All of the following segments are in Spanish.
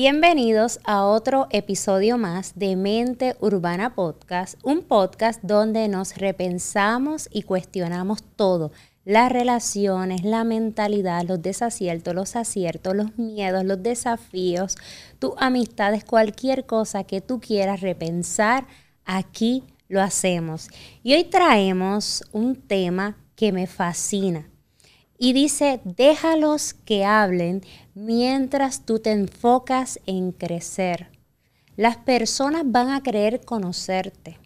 Bienvenidos a otro episodio más de Mente Urbana Podcast, un podcast donde nos repensamos y cuestionamos todo, las relaciones, la mentalidad, los desaciertos, los aciertos, los miedos, los desafíos, tus amistades, cualquier cosa que tú quieras repensar, aquí lo hacemos. Y hoy traemos un tema que me fascina y dice, déjalos que hablen mientras tú te enfocas en crecer. Las personas van a querer conocerte.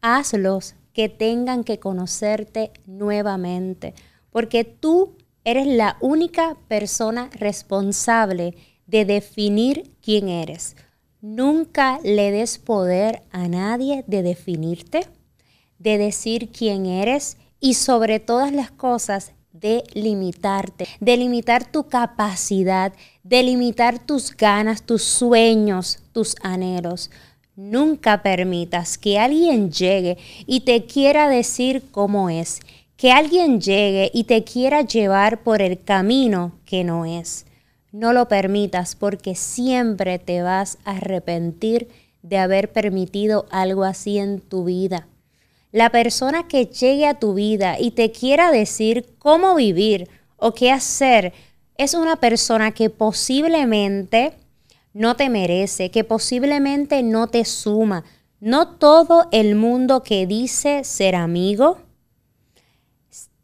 Hazlos que tengan que conocerte nuevamente, porque tú eres la única persona responsable de definir quién eres. Nunca le des poder a nadie de definirte, de decir quién eres y sobre todas las cosas de limitarte, de limitar tu capacidad, de limitar tus ganas, tus sueños, tus anhelos. Nunca permitas que alguien llegue y te quiera decir cómo es, que alguien llegue y te quiera llevar por el camino que no es. No lo permitas porque siempre te vas a arrepentir de haber permitido algo así en tu vida. La persona que llegue a tu vida y te quiera decir cómo vivir o qué hacer es una persona que posiblemente no te merece, que posiblemente no te suma. No todo el mundo que dice ser amigo,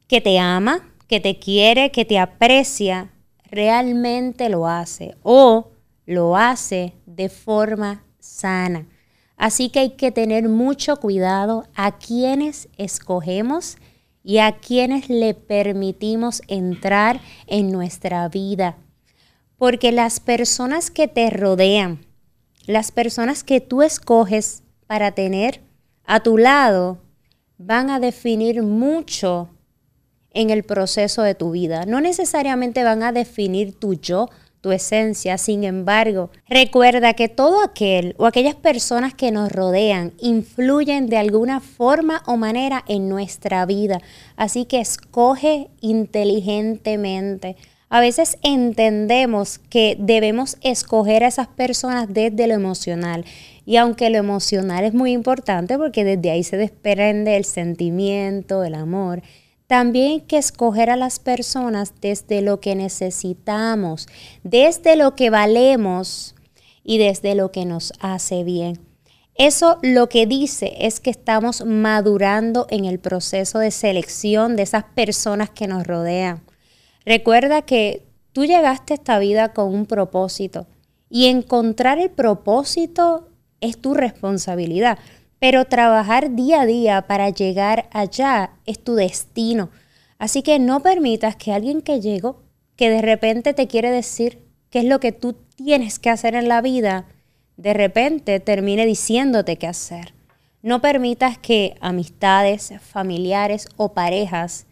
que te ama, que te quiere, que te aprecia, realmente lo hace o lo hace de forma sana. Así que hay que tener mucho cuidado a quienes escogemos y a quienes le permitimos entrar en nuestra vida. Porque las personas que te rodean, las personas que tú escoges para tener a tu lado, van a definir mucho en el proceso de tu vida. No necesariamente van a definir tu yo, tu esencia. Sin embargo, recuerda que todo aquel o aquellas personas que nos rodean influyen de alguna forma o manera en nuestra vida. Así que escoge inteligentemente. A veces entendemos que debemos escoger a esas personas desde lo emocional. Y aunque lo emocional es muy importante porque desde ahí se desprende el sentimiento, el amor, también que escoger a las personas desde lo que necesitamos, desde lo que valemos y desde lo que nos hace bien. Eso lo que dice es que estamos madurando en el proceso de selección de esas personas que nos rodean. Recuerda que tú llegaste a esta vida con un propósito y encontrar el propósito es tu responsabilidad. Pero trabajar día a día para llegar allá es tu destino. Así que no permitas que alguien que llegó, que de repente te quiere decir qué es lo que tú tienes que hacer en la vida, de repente termine diciéndote qué hacer. No permitas que amistades, familiares o parejas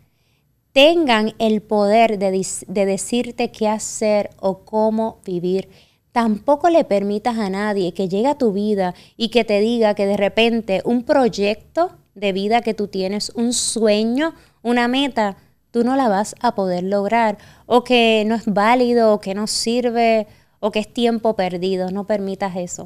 tengan el poder de, de decirte qué hacer o cómo vivir Tampoco le permitas a nadie que llegue a tu vida y que te diga que de repente un proyecto de vida que tú tienes, un sueño, una meta, tú no la vas a poder lograr o que no es válido o que no sirve o que es tiempo perdido. No permitas eso.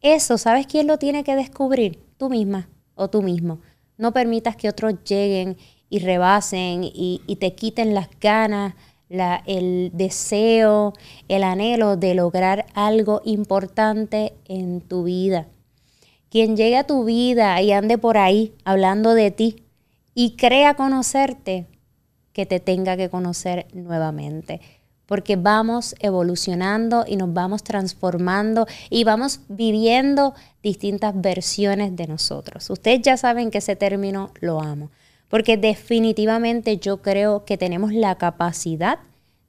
Eso, ¿sabes quién lo tiene que descubrir? Tú misma o tú mismo. No permitas que otros lleguen y rebasen y, te quiten las ganas el deseo, el anhelo de lograr algo importante en tu vida. Quien llegue a tu vida y ande por ahí hablando de ti y crea conocerte, que te tenga que conocer nuevamente. Porque vamos evolucionando y nos vamos transformando y vamos viviendo distintas versiones de nosotros. Ustedes ya saben que ese término lo amo porque definitivamente yo creo que tenemos la capacidad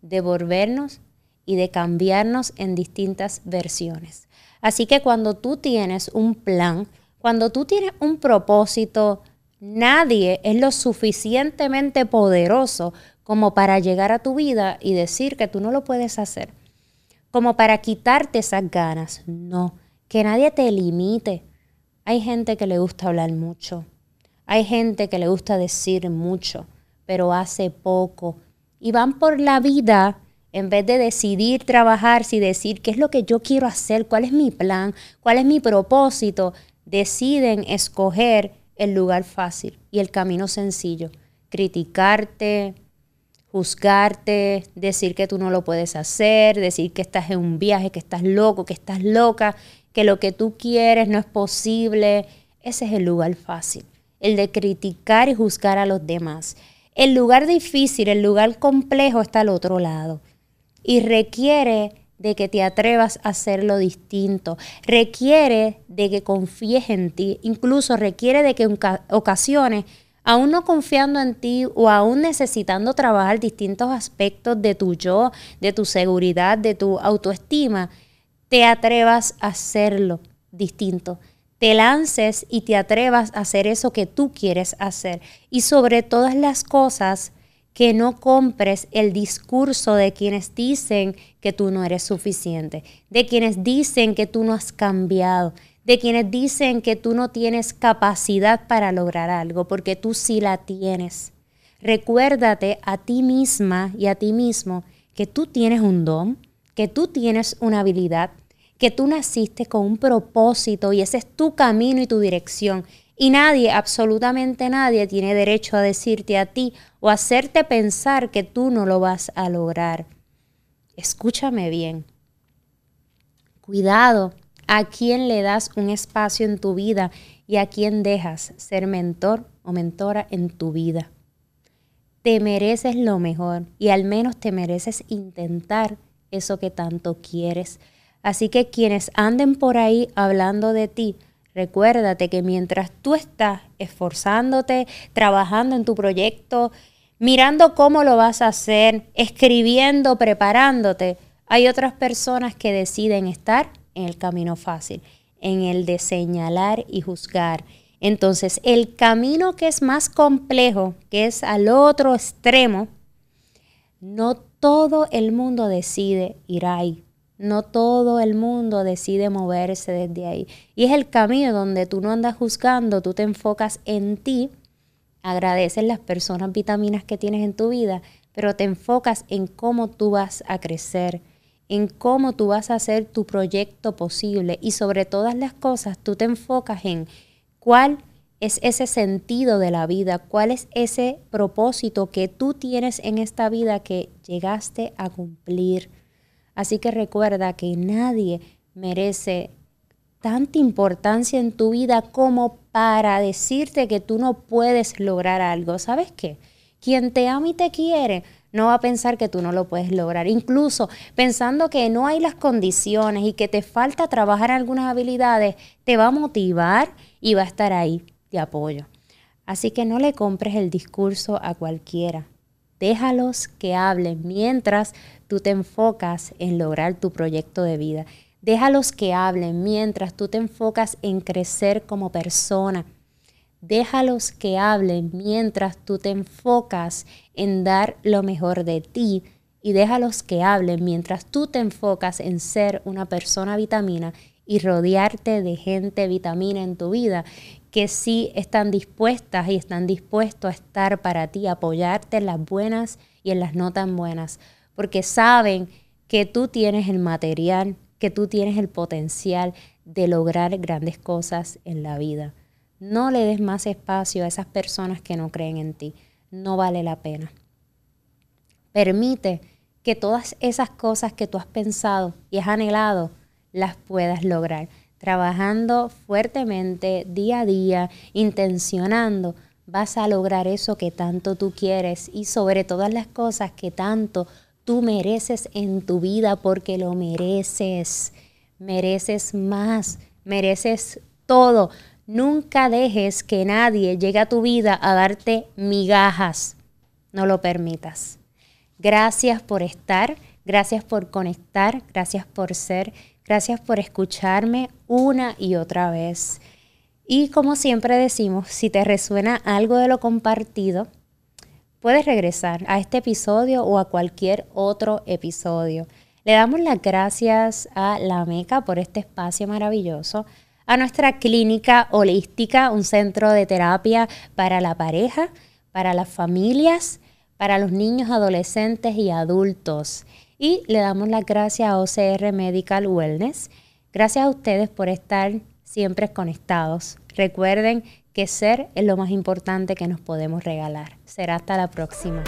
de volvernos y de cambiarnos en distintas versiones. Así que cuando tú tienes un plan, cuando tú tienes un propósito, nadie es lo suficientemente poderoso como para llegar a tu vida y decir que tú no lo puedes hacer, como para quitarte esas ganas. No, que nadie te limite. Hay gente que le gusta hablar mucho, hay gente que le gusta decir mucho, pero hace poco. Y van por la vida En vez de decidir trabajar, si decir qué es lo que yo quiero hacer, cuál es mi plan, cuál es mi propósito, deciden escoger el lugar fácil y el camino sencillo. Criticarte, juzgarte, decir que tú no lo puedes hacer, decir que estás en un viaje, que estás loco, que estás loca, que lo que tú quieres no es posible. Ese es el lugar fácil, el de criticar y juzgar a los demás. El lugar difícil, el lugar complejo está al otro lado y requiere de que te atrevas a hacerlo distinto, requiere de que confíes en ti, incluso requiere de que en ocasiones, aún no confiando en ti o aún necesitando trabajar distintos aspectos de tu yo, de tu seguridad, de tu autoestima, te atrevas a hacerlo distinto. Te lances y te atrevas a hacer eso que tú quieres hacer. Y sobre todas las cosas, que no compres el discurso de quienes dicen que tú no eres suficiente, de quienes dicen que tú no has cambiado, de quienes dicen que tú no tienes capacidad para lograr algo, porque tú sí la tienes. Recuérdate a ti misma y a ti mismo que tú tienes un don, que tú tienes una habilidad, que tú naciste con un propósito y ese es tu camino y tu dirección y nadie, absolutamente nadie, tiene derecho a decirte a ti o hacerte pensar que tú no lo vas a lograr. Escúchame bien. Cuidado a quién le das un espacio en tu vida y a quién dejas ser mentor o mentora en tu vida. Te mereces lo mejor y al menos te mereces intentar eso que tanto quieres. Así que quienes anden por ahí hablando de ti, Recuérdate que mientras tú estás esforzándote, trabajando en tu proyecto, mirando cómo lo vas a hacer, escribiendo, preparándote, hay otras personas que deciden estar en el camino fácil, en el de señalar y juzgar. Entonces, el camino que es más complejo, que es al otro extremo, no todo el mundo decide ir ahí. No todo el mundo decide moverse desde ahí. Y es el camino donde tú no andas juzgando, tú te enfocas en ti, agradeces las personas vitaminas que tienes en tu vida, pero te enfocas en cómo tú vas a crecer, en cómo tú vas a hacer tu proyecto posible y sobre todas las cosas tú te enfocas en cuál es ese sentido de la vida, cuál es ese propósito que tú tienes en esta vida que llegaste a cumplir Así que recuerda que nadie merece tanta importancia en tu vida como para decirte que tú no puedes lograr algo. ¿Sabes qué? Quien te ama y te quiere no va a pensar que tú no lo puedes lograr. Incluso pensando que no hay las condiciones y que te falta trabajar algunas habilidades, te va a motivar y va a estar ahí de apoyo. Así que no le compres el discurso a cualquiera. Déjalos que hablen mientras tú te enfocas en lograr tu proyecto de vida. Déjalos que hablen mientras tú te enfocas en crecer como persona. Déjalos que hablen mientras tú te enfocas en dar lo mejor de ti y déjalos que hablen mientras tú te enfocas en ser una persona vitamina y rodearte de gente vitamina en tu vida que sí están dispuestas y están dispuestos a estar para ti, apoyarte en las buenas y en las no tan buenas, porque saben que tú tienes el material, que tú tienes el potencial de lograr grandes cosas en la vida. No le des más espacio a esas personas que no creen en ti. No vale la pena. Permite que todas esas cosas que tú has pensado y has anhelado las puedas lograr trabajando fuertemente día a día, intencionando, vas a lograr eso que tanto tú quieres y sobre todas las cosas que tanto tú mereces en tu vida porque lo mereces. Mereces más, mereces todo. Nunca dejes que nadie llegue a tu vida a darte migajas. No lo permitas. Gracias por estar, gracias por conectar, gracias por ser, Gracias por escucharme una y otra vez. Y como siempre decimos, si te resuena algo de lo compartido, puedes regresar a este episodio o a cualquier otro episodio. Le damos las gracias a La Meca por este espacio maravilloso, a nuestra clínica holística, un centro de terapia para la pareja, para las familias, para los niños, adolescentes y adultos Y le damos las gracias a OCR Medical Wellness. Gracias a ustedes por estar siempre conectados. Recuerden que ser es lo más importante que nos podemos regalar. Será hasta la próxima.